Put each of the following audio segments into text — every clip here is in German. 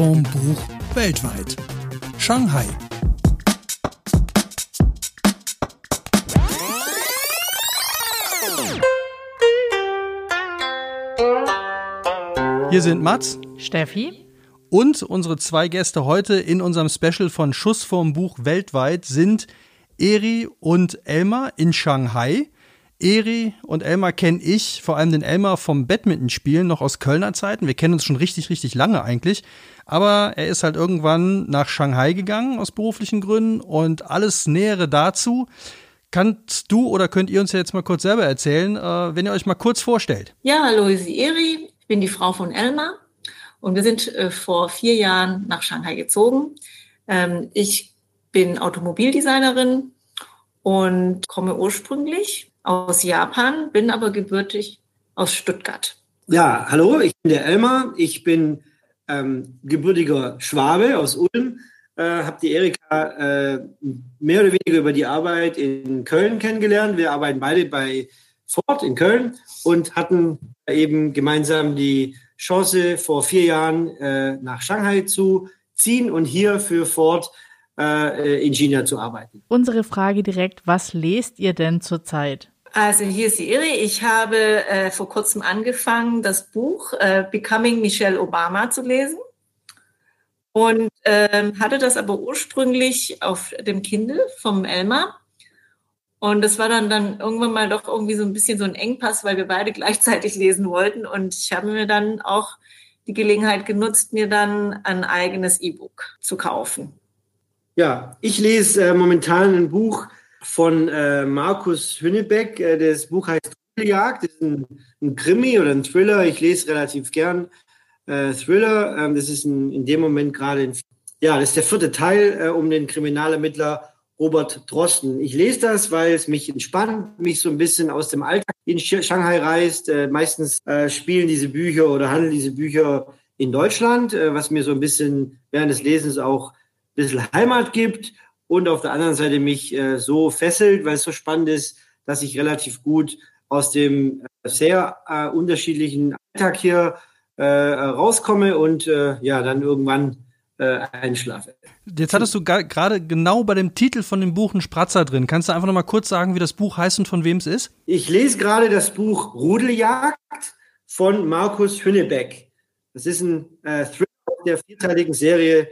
vorm Buch weltweit. Shanghai. Hier sind Mats, Steffi und unsere zwei Gäste heute in unserem Special von Schuss vorm Buch weltweit sind Eri und Elmar in Shanghai. Eri und Elmar kenne ich, vor allem den Elmar vom Badmintonspielen noch aus Kölner Zeiten. Wir kennen uns schon richtig, richtig lange eigentlich. Aber er ist halt irgendwann nach Shanghai gegangen aus beruflichen Gründen und alles Nähere dazu kannst du oder könnt ihr uns ja jetzt mal kurz selber erzählen, äh, wenn ihr euch mal kurz vorstellt. Ja, hallo, ich bin Eri, ich bin die Frau von Elmar und wir sind äh, vor vier Jahren nach Shanghai gezogen. Ähm, ich bin Automobildesignerin und komme ursprünglich aus Japan, bin aber gebürtig aus Stuttgart. Ja, hallo, ich bin der Elmar. Ich bin ähm, gebürtiger Schwabe aus Ulm. Äh, habe die Erika äh, mehr oder weniger über die Arbeit in Köln kennengelernt. Wir arbeiten beide bei Ford in Köln und hatten eben gemeinsam die Chance, vor vier Jahren äh, nach Shanghai zu ziehen und hier für Ford äh, in China zu arbeiten. Unsere Frage direkt, was lest ihr denn zurzeit? Also hier ist die Iri. Ich habe äh, vor kurzem angefangen, das Buch äh, Becoming Michelle Obama zu lesen und ähm, hatte das aber ursprünglich auf dem Kindle vom Elmar. Und das war dann, dann irgendwann mal doch irgendwie so ein bisschen so ein Engpass, weil wir beide gleichzeitig lesen wollten. Und ich habe mir dann auch die Gelegenheit genutzt, mir dann ein eigenes E-Book zu kaufen. Ja, ich lese äh, momentan ein Buch von äh, Markus Hünnebeck. Äh, das Buch heißt Jagd. Das ist ein, ein, Krimi oder ein Thriller. Ich lese relativ gern äh, Thriller. Ähm, das ist ein, in dem Moment gerade, ja, das ist der vierte Teil äh, um den Kriminalermittler Robert Drosten. Ich lese das, weil es mich entspannt, mich so ein bisschen aus dem Alltag in Shanghai reißt. Äh, meistens äh, spielen diese Bücher oder handeln diese Bücher in Deutschland, äh, was mir so ein bisschen während des Lesens auch bisschen Heimat gibt und auf der anderen Seite mich äh, so fesselt, weil es so spannend ist, dass ich relativ gut aus dem äh, sehr äh, unterschiedlichen Alltag hier rauskomme und ja, dann irgendwann einschlafe. Jetzt hattest du gerade genau bei dem Titel von dem Buch einen Spratzer drin. Kannst du einfach noch mal kurz sagen, wie das Buch heißt und von wem es ist? Ich lese gerade das Buch Rudeljagd von Markus Hünnebeck. Das ist ein äh, Thriller der vierteiligen Serie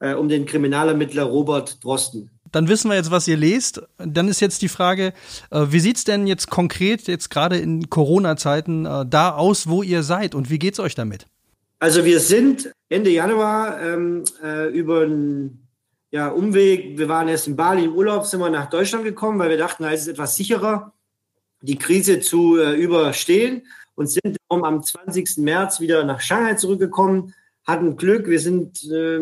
äh, um den Kriminalermittler Robert Drosten. Dann wissen wir jetzt, was ihr lest. Dann ist jetzt die Frage, äh, wie sieht's denn jetzt konkret, jetzt gerade in Corona-Zeiten, äh, da aus, wo ihr seid und wie geht's euch damit? Also wir sind Ende Januar ähm, äh, über einen ja, Umweg, wir waren erst in Bali im Urlaub, sind wir nach Deutschland gekommen, weil wir dachten, da ist es etwas sicherer, die Krise zu äh, überstehen und sind darum am 20. März wieder nach Shanghai zurückgekommen, hatten Glück, wir sind äh,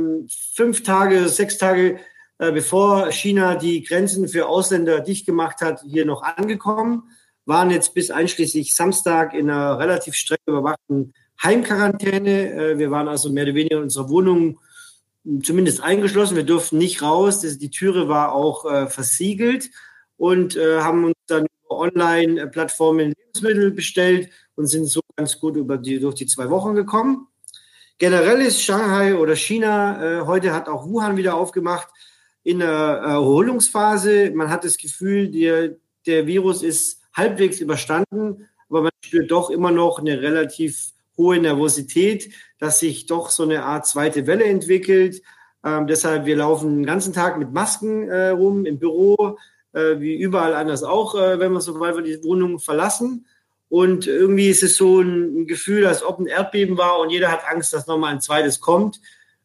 fünf Tage, sechs Tage äh, bevor China die Grenzen für Ausländer dicht gemacht hat, hier noch angekommen, waren jetzt bis einschließlich Samstag in einer relativ streng überwachten Heimquarantäne. Äh, wir waren also mehr oder weniger in unserer Wohnung zumindest eingeschlossen. Wir durften nicht raus. Die Türe war auch äh, versiegelt und äh, haben uns dann Online-Plattformen Lebensmittel bestellt und sind so ganz gut über die, durch die zwei Wochen gekommen. Generell ist Shanghai oder China, äh, heute hat auch Wuhan wieder aufgemacht, in der Erholungsphase. Man hat das Gefühl, der, der Virus ist halbwegs überstanden, aber man spürt doch immer noch eine relativ hohe Nervosität, dass sich doch so eine Art zweite Welle entwickelt. Ähm, deshalb, wir laufen den ganzen Tag mit Masken äh, rum im Büro, äh, wie überall anders auch, äh, wenn wir sobald wir die Wohnung verlassen. Und irgendwie ist es so ein, Gefühl, als ob ein Erdbeben war und jeder hat Angst, dass nochmal ein zweites kommt.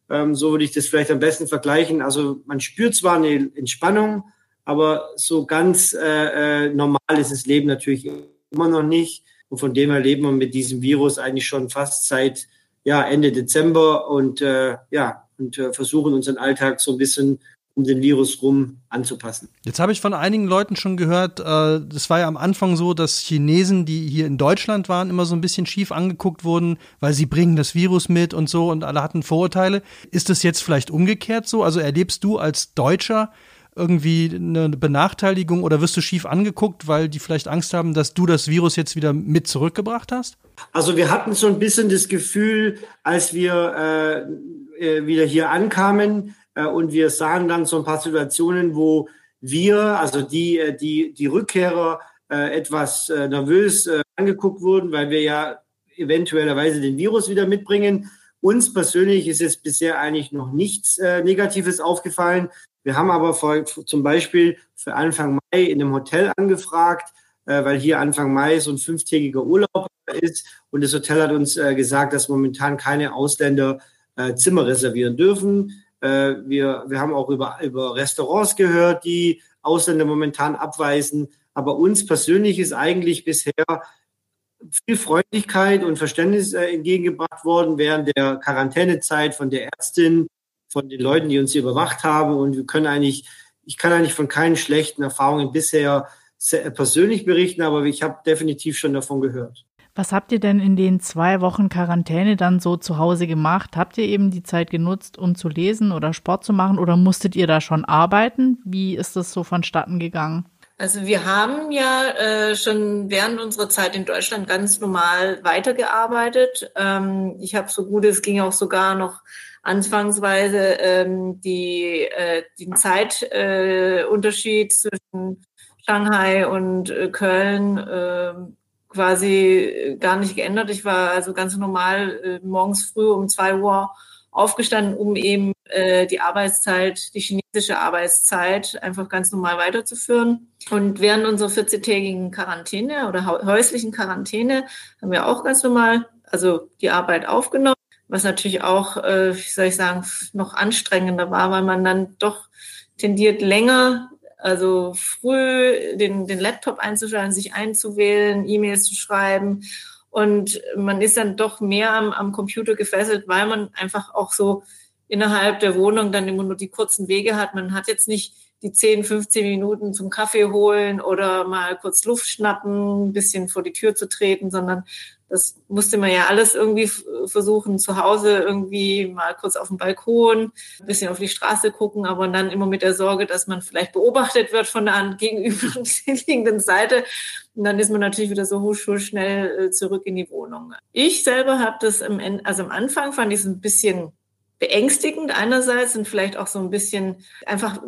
Ähm, so würde ich das vielleicht am besten vergleichen. Also man spürt zwar eine Entspannung, aber so ganz äh, äh normal ist das Leben natürlich immer noch nicht. Und von dem her leben wir mit diesem Virus eigentlich schon fast seit ja, Ende Dezember und äh, ja, und äh, versuchen unseren Alltag so ein bisschen um den Virus rum anzupassen. Jetzt habe ich von einigen Leuten schon gehört, äh, das war ja am Anfang so, dass Chinesen, die hier in Deutschland waren, immer so ein bisschen schief angeguckt wurden, weil sie bringen das Virus mit und so und alle hatten Vorurteile. Ist das jetzt vielleicht umgekehrt so? Also erlebst du als Deutscher irgendwie eine Benachteiligung oder wirst du schief angeguckt, weil die vielleicht Angst haben, dass du das Virus jetzt wieder mit zurückgebracht hast? Also wir hatten so ein bisschen das Gefühl, als wir äh, wieder hier ankamen äh, und wir sahen dann so ein paar Situationen, wo wir, also die, äh, die, die Rückkehrer, äh, etwas äh, nervös äh, angeguckt wurden, weil wir ja eventuellerweise den Virus wieder mitbringen. Uns persönlich ist jetzt bisher eigentlich noch nichts äh, Negatives aufgefallen. Wir haben aber vor, zum Beispiel für Anfang Mai in einem Hotel angefragt, äh, weil hier Anfang Mai so ein fünftägiger Urlaub ist. Und das Hotel hat uns äh, gesagt, dass momentan keine Ausländer äh, Zimmer reservieren dürfen. Äh, wir, wir haben auch über, über Restaurants gehört, die Ausländer momentan abweisen. Aber uns persönlich ist eigentlich bisher viel Freundlichkeit und Verständnis äh, entgegengebracht worden während der Quarantänezeit von der Ärztin, von den Leuten, die uns hier überwacht haben. Und wir können eigentlich, ich kann eigentlich von keinen schlechten Erfahrungen bisher persönlich berichten, aber ich habe definitiv schon davon gehört. Was habt ihr denn in den zwei Wochen Quarantäne dann so zu Hause gemacht? Habt ihr eben die Zeit genutzt, um zu lesen oder Sport zu machen oder musstet ihr da schon arbeiten? Wie ist das so vonstatten gegangen? Also wir haben ja äh, schon während unserer Zeit in Deutschland ganz normal weitergearbeitet. Ähm, ich habe so gut, es ging auch sogar noch anfangsweise ähm, die, äh, den Zeitunterschied äh, zwischen Shanghai und äh, Köln äh, quasi gar nicht geändert. Ich war also ganz normal äh, morgens früh um zwei Uhr aufgestanden, um eben äh, die Arbeitszeit, die chinesische Arbeitszeit einfach ganz normal weiterzuführen. Und während unserer 14-tägigen Quarantäne oder häuslichen Quarantäne haben wir auch ganz normal also die Arbeit aufgenommen, was natürlich auch, äh, wie soll ich sagen, noch anstrengender war, weil man dann doch tendiert länger also früh den, den Laptop einzuschalten, sich einzuwählen, E-Mails zu schreiben. Und man ist dann doch mehr am, am Computer gefesselt, weil man einfach auch so innerhalb der Wohnung dann immer nur die kurzen Wege hat. Man hat jetzt nicht die 10, 15 Minuten zum Kaffee holen oder mal kurz Luft schnappen, ein bisschen vor die Tür zu treten, sondern das musste man ja alles irgendwie versuchen, zu Hause irgendwie mal kurz auf dem Balkon, ein bisschen auf die Straße gucken, aber dann immer mit der Sorge, dass man vielleicht beobachtet wird von der gegenüberliegenden Seite. Und dann ist man natürlich wieder so husch, husch schnell äh, zurück in die Wohnung. Ich selber habe das am Ende, also am Anfang fand ich es ein bisschen beängstigend einerseits und vielleicht auch so ein bisschen einfach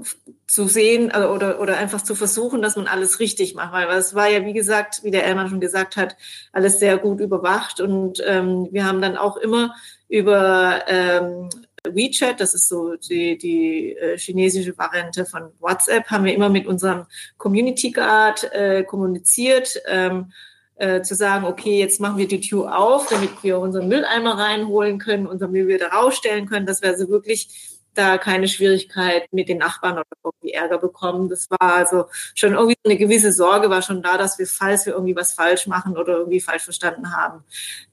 zu sehen also, oder, oder einfach zu versuchen, dass man alles richtig macht, weil es war ja, wie gesagt, wie der Elmann schon gesagt hat, alles sehr gut überwacht und ähm, wir haben dann auch immer über ähm, WeChat, das ist so die, die äh, chinesische Variante von WhatsApp, haben wir immer mit unserem Community Guard äh, kommuniziert. Ähm, äh, zu sagen, okay, jetzt machen wir die Tür auf, damit wir unseren Mülleimer reinholen können, unser Müll wieder rausstellen können, dass wir also wirklich da keine Schwierigkeit mit den Nachbarn oder irgendwie Ärger bekommen. Das war also schon irgendwie eine gewisse Sorge war schon da, dass wir, falls wir irgendwie was falsch machen oder irgendwie falsch verstanden haben,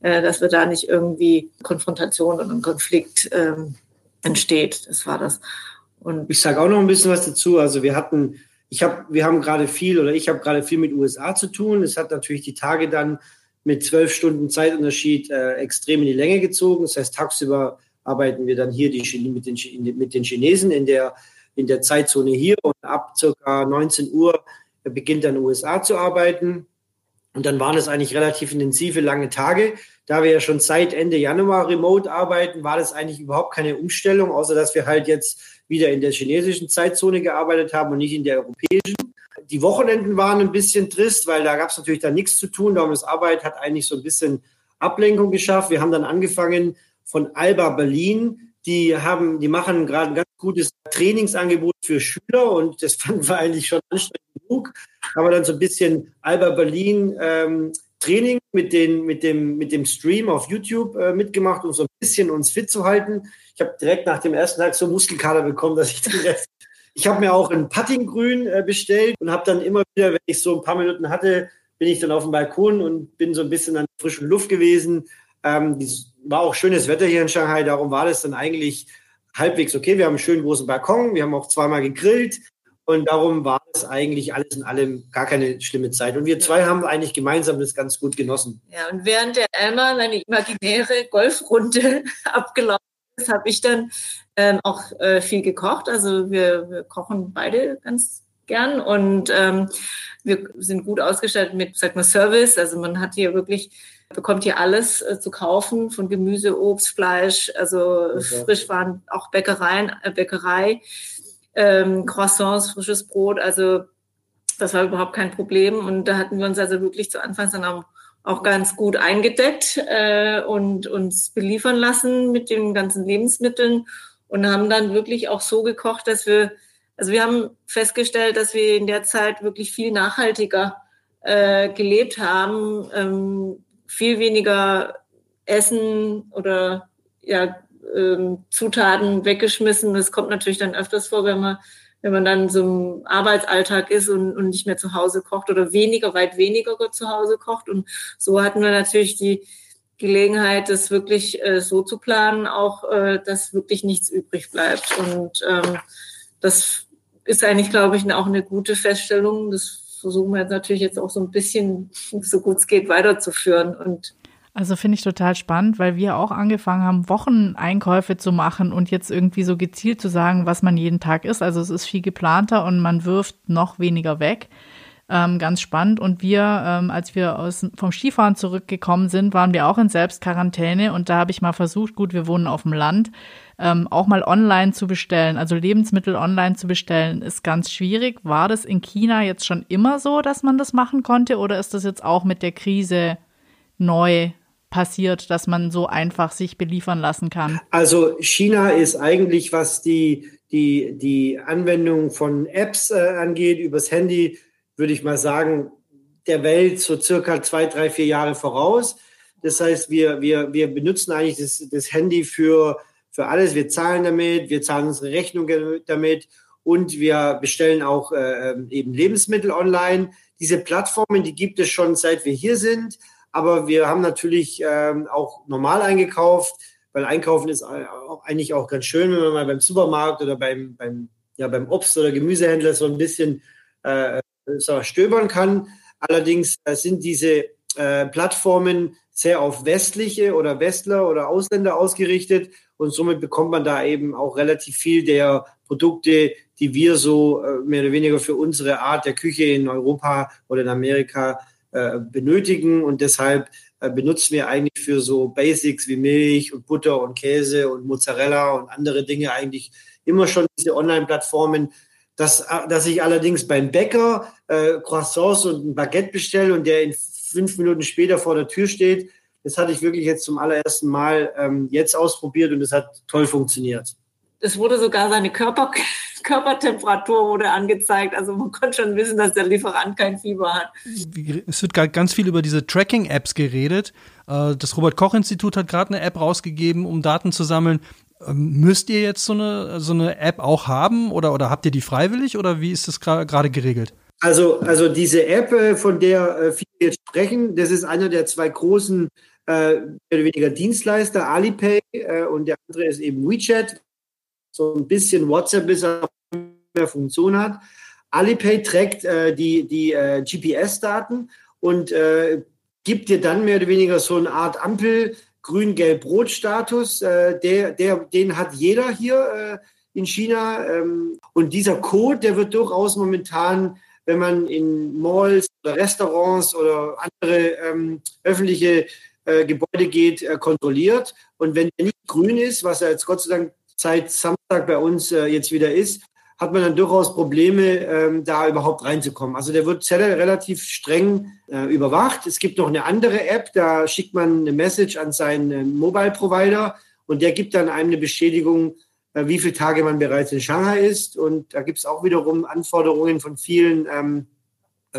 äh, dass wir da nicht irgendwie Konfrontation und ein Konflikt ähm, entsteht. Das war das. Und ich sage auch noch ein bisschen was dazu. Also wir hatten ich habe, wir haben gerade viel oder ich habe gerade viel mit USA zu tun. Es hat natürlich die Tage dann mit zwölf Stunden Zeitunterschied äh, extrem in die Länge gezogen. Das heißt, tagsüber arbeiten wir dann hier die, mit, den, mit den Chinesen in der, in der Zeitzone hier und ab circa 19 Uhr beginnt dann USA zu arbeiten. Und dann waren es eigentlich relativ intensive, lange Tage. Da wir ja schon seit Ende Januar remote arbeiten, war das eigentlich überhaupt keine Umstellung, außer dass wir halt jetzt wieder in der chinesischen Zeitzone gearbeitet haben und nicht in der europäischen. Die Wochenenden waren ein bisschen trist, weil da gab es natürlich dann nichts zu tun. Darum das Arbeit hat eigentlich so ein bisschen Ablenkung geschafft. Wir haben dann angefangen von Alba Berlin. Die haben, die machen gerade ein ganz gutes Trainingsangebot für Schüler und das fanden wir eigentlich schon anstrengend genug. Haben wir dann so ein bisschen Alba Berlin ähm, Training mit, den, mit, dem, mit dem Stream auf YouTube äh, mitgemacht, um so ein bisschen uns fit zu halten. Ich habe direkt nach dem ersten Tag so Muskelkater bekommen, dass ich den Rest. Ich habe mir auch ein Puttinggrün äh, bestellt und habe dann immer wieder, wenn ich so ein paar Minuten hatte, bin ich dann auf dem Balkon und bin so ein bisschen an frischen Luft gewesen. Ähm, war auch schönes Wetter hier in Shanghai, darum war das dann eigentlich halbwegs okay. Wir haben einen schönen großen Balkon, wir haben auch zweimal gegrillt. Und darum war es eigentlich alles in allem gar keine schlimme Zeit. Und wir zwei haben eigentlich gemeinsam das ganz gut genossen. Ja, und während der Elmar eine imaginäre Golfrunde abgelaufen ist, habe ich dann ähm, auch äh, viel gekocht. Also wir, wir kochen beide ganz gern und ähm, wir sind gut ausgestattet mit, sag mal, Service. Also man hat hier wirklich bekommt hier alles äh, zu kaufen, von Gemüse, Obst, Fleisch, also okay. Frischwaren, auch Bäckereien, äh, Bäckerei, ähm, Croissants, frisches Brot, also das war überhaupt kein Problem. Und da hatten wir uns also wirklich zu Anfangs dann auch, auch ganz gut eingedeckt äh, und uns beliefern lassen mit den ganzen Lebensmitteln und haben dann wirklich auch so gekocht, dass wir, also wir haben festgestellt, dass wir in der Zeit wirklich viel nachhaltiger äh, gelebt haben, ähm, viel weniger Essen oder ja, ähm, Zutaten weggeschmissen. Das kommt natürlich dann öfters vor, wenn man wenn man dann so im Arbeitsalltag ist und, und nicht mehr zu Hause kocht oder weniger, weit weniger zu Hause kocht. Und so hatten wir natürlich die Gelegenheit, das wirklich äh, so zu planen, auch äh, dass wirklich nichts übrig bleibt. Und ähm, das ist eigentlich, glaube ich, auch eine gute Feststellung. Das versuchen wir jetzt natürlich jetzt auch so ein bisschen, so gut es geht, weiterzuführen. Und also finde ich total spannend, weil wir auch angefangen haben, Wocheneinkäufe zu machen und jetzt irgendwie so gezielt zu sagen, was man jeden Tag isst. Also es ist viel geplanter und man wirft noch weniger weg. Ähm, ganz spannend. Und wir, ähm, als wir aus, vom Skifahren zurückgekommen sind, waren wir auch in Selbstquarantäne und da habe ich mal versucht, gut, wir wohnen auf dem Land, ähm, auch mal online zu bestellen. Also Lebensmittel online zu bestellen, ist ganz schwierig. War das in China jetzt schon immer so, dass man das machen konnte oder ist das jetzt auch mit der Krise neu passiert, dass man so einfach sich beliefern lassen kann? Also China ist eigentlich, was die, die, die Anwendung von Apps äh, angeht, übers Handy, würde ich mal sagen, der Welt so circa zwei, drei, vier Jahre voraus. Das heißt, wir, wir, wir benutzen eigentlich das, das Handy für, für alles. Wir zahlen damit, wir zahlen unsere Rechnung damit und wir bestellen auch äh, eben Lebensmittel online. Diese Plattformen, die gibt es schon seit wir hier sind. Aber wir haben natürlich ähm, auch normal eingekauft, weil Einkaufen ist auch eigentlich auch ganz schön, wenn man mal beim Supermarkt oder beim, beim, ja, beim Obst- oder Gemüsehändler so ein bisschen äh, stöbern kann. Allerdings äh, sind diese äh, Plattformen sehr auf westliche oder Westler oder Ausländer ausgerichtet und somit bekommt man da eben auch relativ viel der Produkte, die wir so äh, mehr oder weniger für unsere Art der Küche in Europa oder in Amerika äh, benötigen und deshalb äh, benutzen wir eigentlich für so Basics wie Milch und Butter und Käse und Mozzarella und andere Dinge eigentlich immer schon diese Online-Plattformen. Dass, äh, dass ich allerdings beim Bäcker äh, Croissants und ein Baguette bestelle und der in fünf Minuten später vor der Tür steht, das hatte ich wirklich jetzt zum allerersten Mal ähm, jetzt ausprobiert und es hat toll funktioniert. Es wurde sogar seine Körper, Körpertemperatur wurde angezeigt. Also man konnte schon wissen, dass der Lieferant kein Fieber hat. Es wird ganz viel über diese Tracking-Apps geredet. Äh, das Robert-Koch-Institut hat gerade eine App rausgegeben, um Daten zu sammeln. Ähm, müsst ihr jetzt so eine, so eine App auch haben oder, oder habt ihr die freiwillig oder wie ist das gerade geregelt? Also, also diese App, äh, von der äh, viele jetzt sprechen, das ist einer der zwei großen äh, mehr oder weniger Dienstleister, Alipay äh, und der andere ist eben WeChat so ein bisschen WhatsApp bis mehr Funktion hat. Alipay trägt äh, die, die äh, GPS-Daten und äh, gibt dir dann mehr oder weniger so eine Art Ampel Grün-Gelb-Rot-Status. Äh, der, der, den hat jeder hier äh, in China. Ähm, und dieser Code, der wird durchaus momentan, wenn man in Malls oder Restaurants oder andere ähm, öffentliche äh, Gebäude geht, kontrolliert. Und wenn der nicht grün ist, was er jetzt Gott sei Dank seit Samstag bei uns äh, jetzt wieder ist, hat man dann durchaus Probleme, ähm, da überhaupt reinzukommen. Also der wird relativ streng äh, überwacht. Es gibt noch eine andere App, da schickt man eine Message an seinen äh, Mobile-Provider und der gibt dann einem eine Bestätigung, äh, wie viele Tage man bereits in Shanghai ist. Und da gibt es auch wiederum Anforderungen von vielen ähm,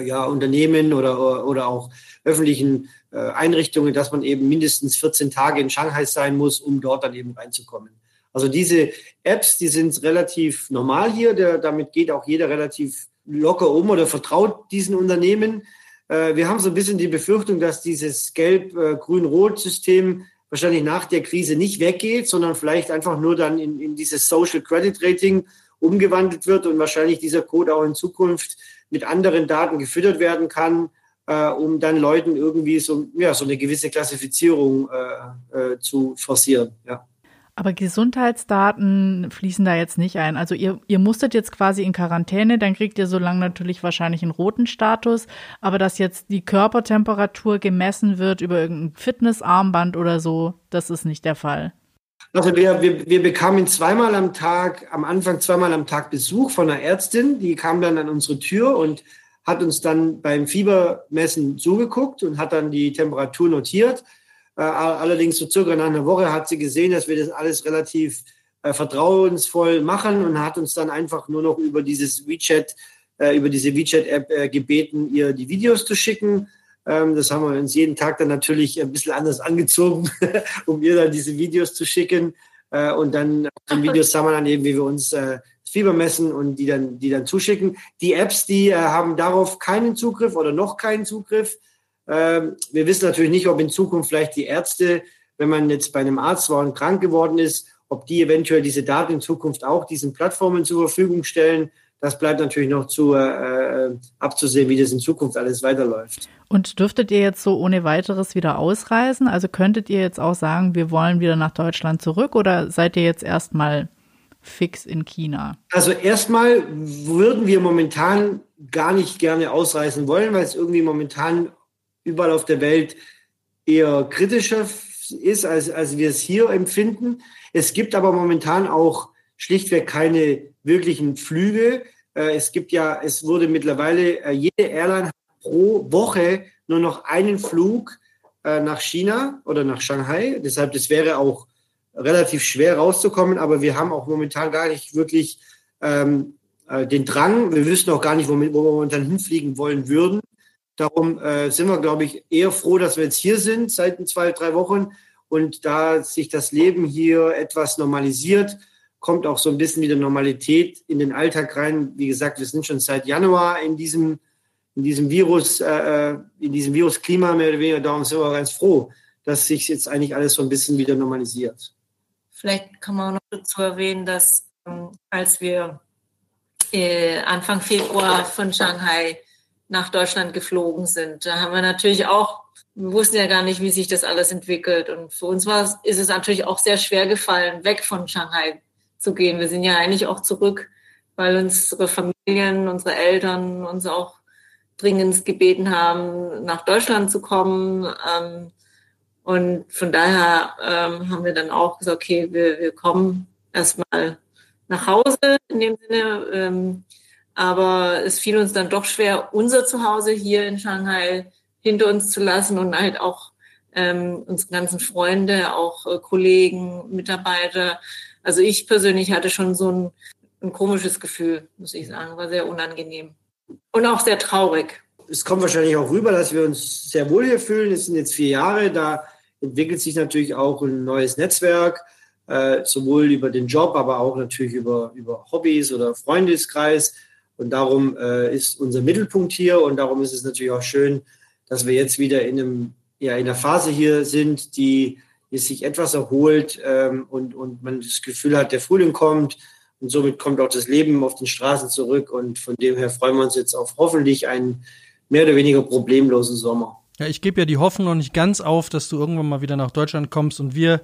ja, Unternehmen oder, oder auch öffentlichen äh, Einrichtungen, dass man eben mindestens 14 Tage in Shanghai sein muss, um dort dann eben reinzukommen. Also diese Apps, die sind relativ normal hier. Der, damit geht auch jeder relativ locker um oder vertraut diesen Unternehmen. Äh, wir haben so ein bisschen die Befürchtung, dass dieses Gelb-Grün-Rot-System wahrscheinlich nach der Krise nicht weggeht, sondern vielleicht einfach nur dann in, in dieses Social Credit Rating umgewandelt wird und wahrscheinlich dieser Code auch in Zukunft mit anderen Daten gefüttert werden kann, äh, um dann Leuten irgendwie so, ja, so eine gewisse Klassifizierung äh, äh, zu forcieren. Ja. Aber Gesundheitsdaten fließen da jetzt nicht ein. Also ihr, ihr musstet jetzt quasi in Quarantäne, dann kriegt ihr so lange natürlich wahrscheinlich einen roten Status. Aber dass jetzt die Körpertemperatur gemessen wird über irgendein Fitnessarmband oder so, das ist nicht der Fall. Also wir, wir, wir bekamen zweimal am Tag, am Anfang zweimal am Tag Besuch von einer Ärztin, die kam dann an unsere Tür und hat uns dann beim Fiebermessen zugeguckt und hat dann die Temperatur notiert. Äh, allerdings so circa nach einer Woche hat sie gesehen, dass wir das alles relativ äh, vertrauensvoll machen und hat uns dann einfach nur noch über dieses WeChat, äh, über diese WeChat-App gebeten, ihr die Videos zu schicken. Ähm, das haben wir uns jeden Tag dann natürlich ein bisschen anders angezogen, um ihr dann diese Videos zu schicken. Und dann die Videos haben wir dann eben, wie wir uns Fieber messen und die dann, die dann zuschicken. Die Apps, die haben darauf keinen Zugriff oder noch keinen Zugriff. Ähm, wir wissen natürlich nicht, ob in Zukunft vielleicht die Ärzte, wenn man jetzt bei einem Arzt war und krank geworden ist, ob die eventuell diese Daten in Zukunft auch diesen Plattformen zur Verfügung stellen. Das bleibt natürlich noch zu äh, äh, abzusehen, wie das in Zukunft alles weiterläuft. Und dürftet ihr jetzt so ohne weiteres wieder ausreisen? Also könntet ihr jetzt auch sagen, wir wollen wieder nach Deutschland zurück oder seid ihr jetzt erstmal fix in China? Also erstmal würden wir momentan gar nicht gerne ausreisen wollen, weil es irgendwie momentan überall auf der Welt eher kritischer ist, als, als wir es hier empfinden. Es gibt aber momentan auch schlichtweg keine wirklichen Flüge. Äh, es gibt ja, es wurde mittlerweile, äh, jede Airline pro Woche nur noch einen Flug äh, nach China oder nach Shanghai. Deshalb, das wäre auch relativ schwer rauszukommen, aber wir haben auch momentan gar nicht wirklich ähm, den Drang. Wir wüssten auch gar nicht, wo wir momentan hinfliegen wollen würden. Darum äh, sind wir, glaube ich, eher froh, dass wir jetzt hier sind seit zwei, drei Wochen. Und da sich das Leben hier etwas normalisiert, kommt auch so ein bisschen wieder Normalität in den Alltag rein. Wie gesagt, wir sind schon seit Januar in diesem, in diesem Virus, äh, äh in diesem Virusklima mehr oder weniger. Darum sind wir ganz froh, dass sich jetzt eigentlich alles so ein bisschen wieder normalisiert. Vielleicht kann man auch noch dazu erwähnen, dass ähm, als wir äh, Anfang Februar von Shanghai nach Deutschland geflogen sind. Da haben wir natürlich auch, wir wussten ja gar nicht, wie sich das alles entwickelt. Und für uns war, ist es natürlich auch sehr schwer gefallen, weg von Shanghai zu gehen. Wir sind ja eigentlich auch zurück, weil unsere Familien, unsere Eltern uns auch dringend gebeten haben, nach Deutschland zu kommen. Ähm, und von daher ähm, haben wir dann auch gesagt, okay, wir, wir kommen erstmal nach Hause in dem Sinne. Aber es fiel uns dann doch schwer, unser Zuhause hier in Shanghai hinter uns zu lassen und halt auch ähm, unsere ganzen Freunde, auch äh, Kollegen, Mitarbeiter. Also ich persönlich hatte schon so ein, ein komisches Gefühl, muss ich sagen, war sehr unangenehm und auch sehr traurig. Es kommt wahrscheinlich auch rüber, dass wir uns sehr wohl hier fühlen. Es sind jetzt vier Jahre, da entwickelt sich natürlich auch ein neues Netzwerk, äh, sowohl über den Job, aber auch natürlich über, über Hobbys oder Freundeskreis. Und darum äh, ist unser Mittelpunkt hier und darum ist es natürlich auch schön, dass wir jetzt wieder in, einem, ja, in einer Phase hier sind, die, die sich etwas erholt ähm, und, und man das Gefühl hat, der Frühling kommt und somit kommt auch das Leben auf den Straßen zurück und von dem her freuen wir uns jetzt auf hoffentlich einen mehr oder weniger problemlosen Sommer. Ja, ich gebe ja die Hoffnung noch nicht ganz auf, dass du irgendwann mal wieder nach Deutschland kommst und wir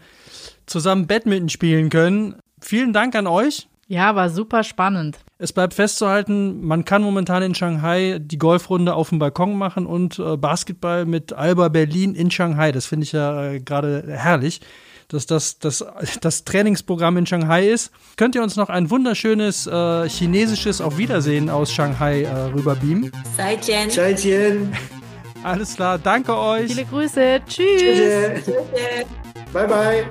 zusammen Badminton spielen können. Vielen Dank an euch. Ja, war super spannend. Es bleibt festzuhalten, man kann momentan in Shanghai die Golfrunde auf dem Balkon machen und äh, Basketball mit Alba Berlin in Shanghai. Das finde ich ja äh, gerade herrlich, dass das, das das Trainingsprogramm in Shanghai ist. Könnt ihr uns noch ein wunderschönes äh, chinesisches Auf Wiedersehen aus Shanghai äh, rüberbeamen? Zaijian. Zaijian. Alles klar, danke euch. Viele Grüße. Tschüss. Tschüss. Bye, bye.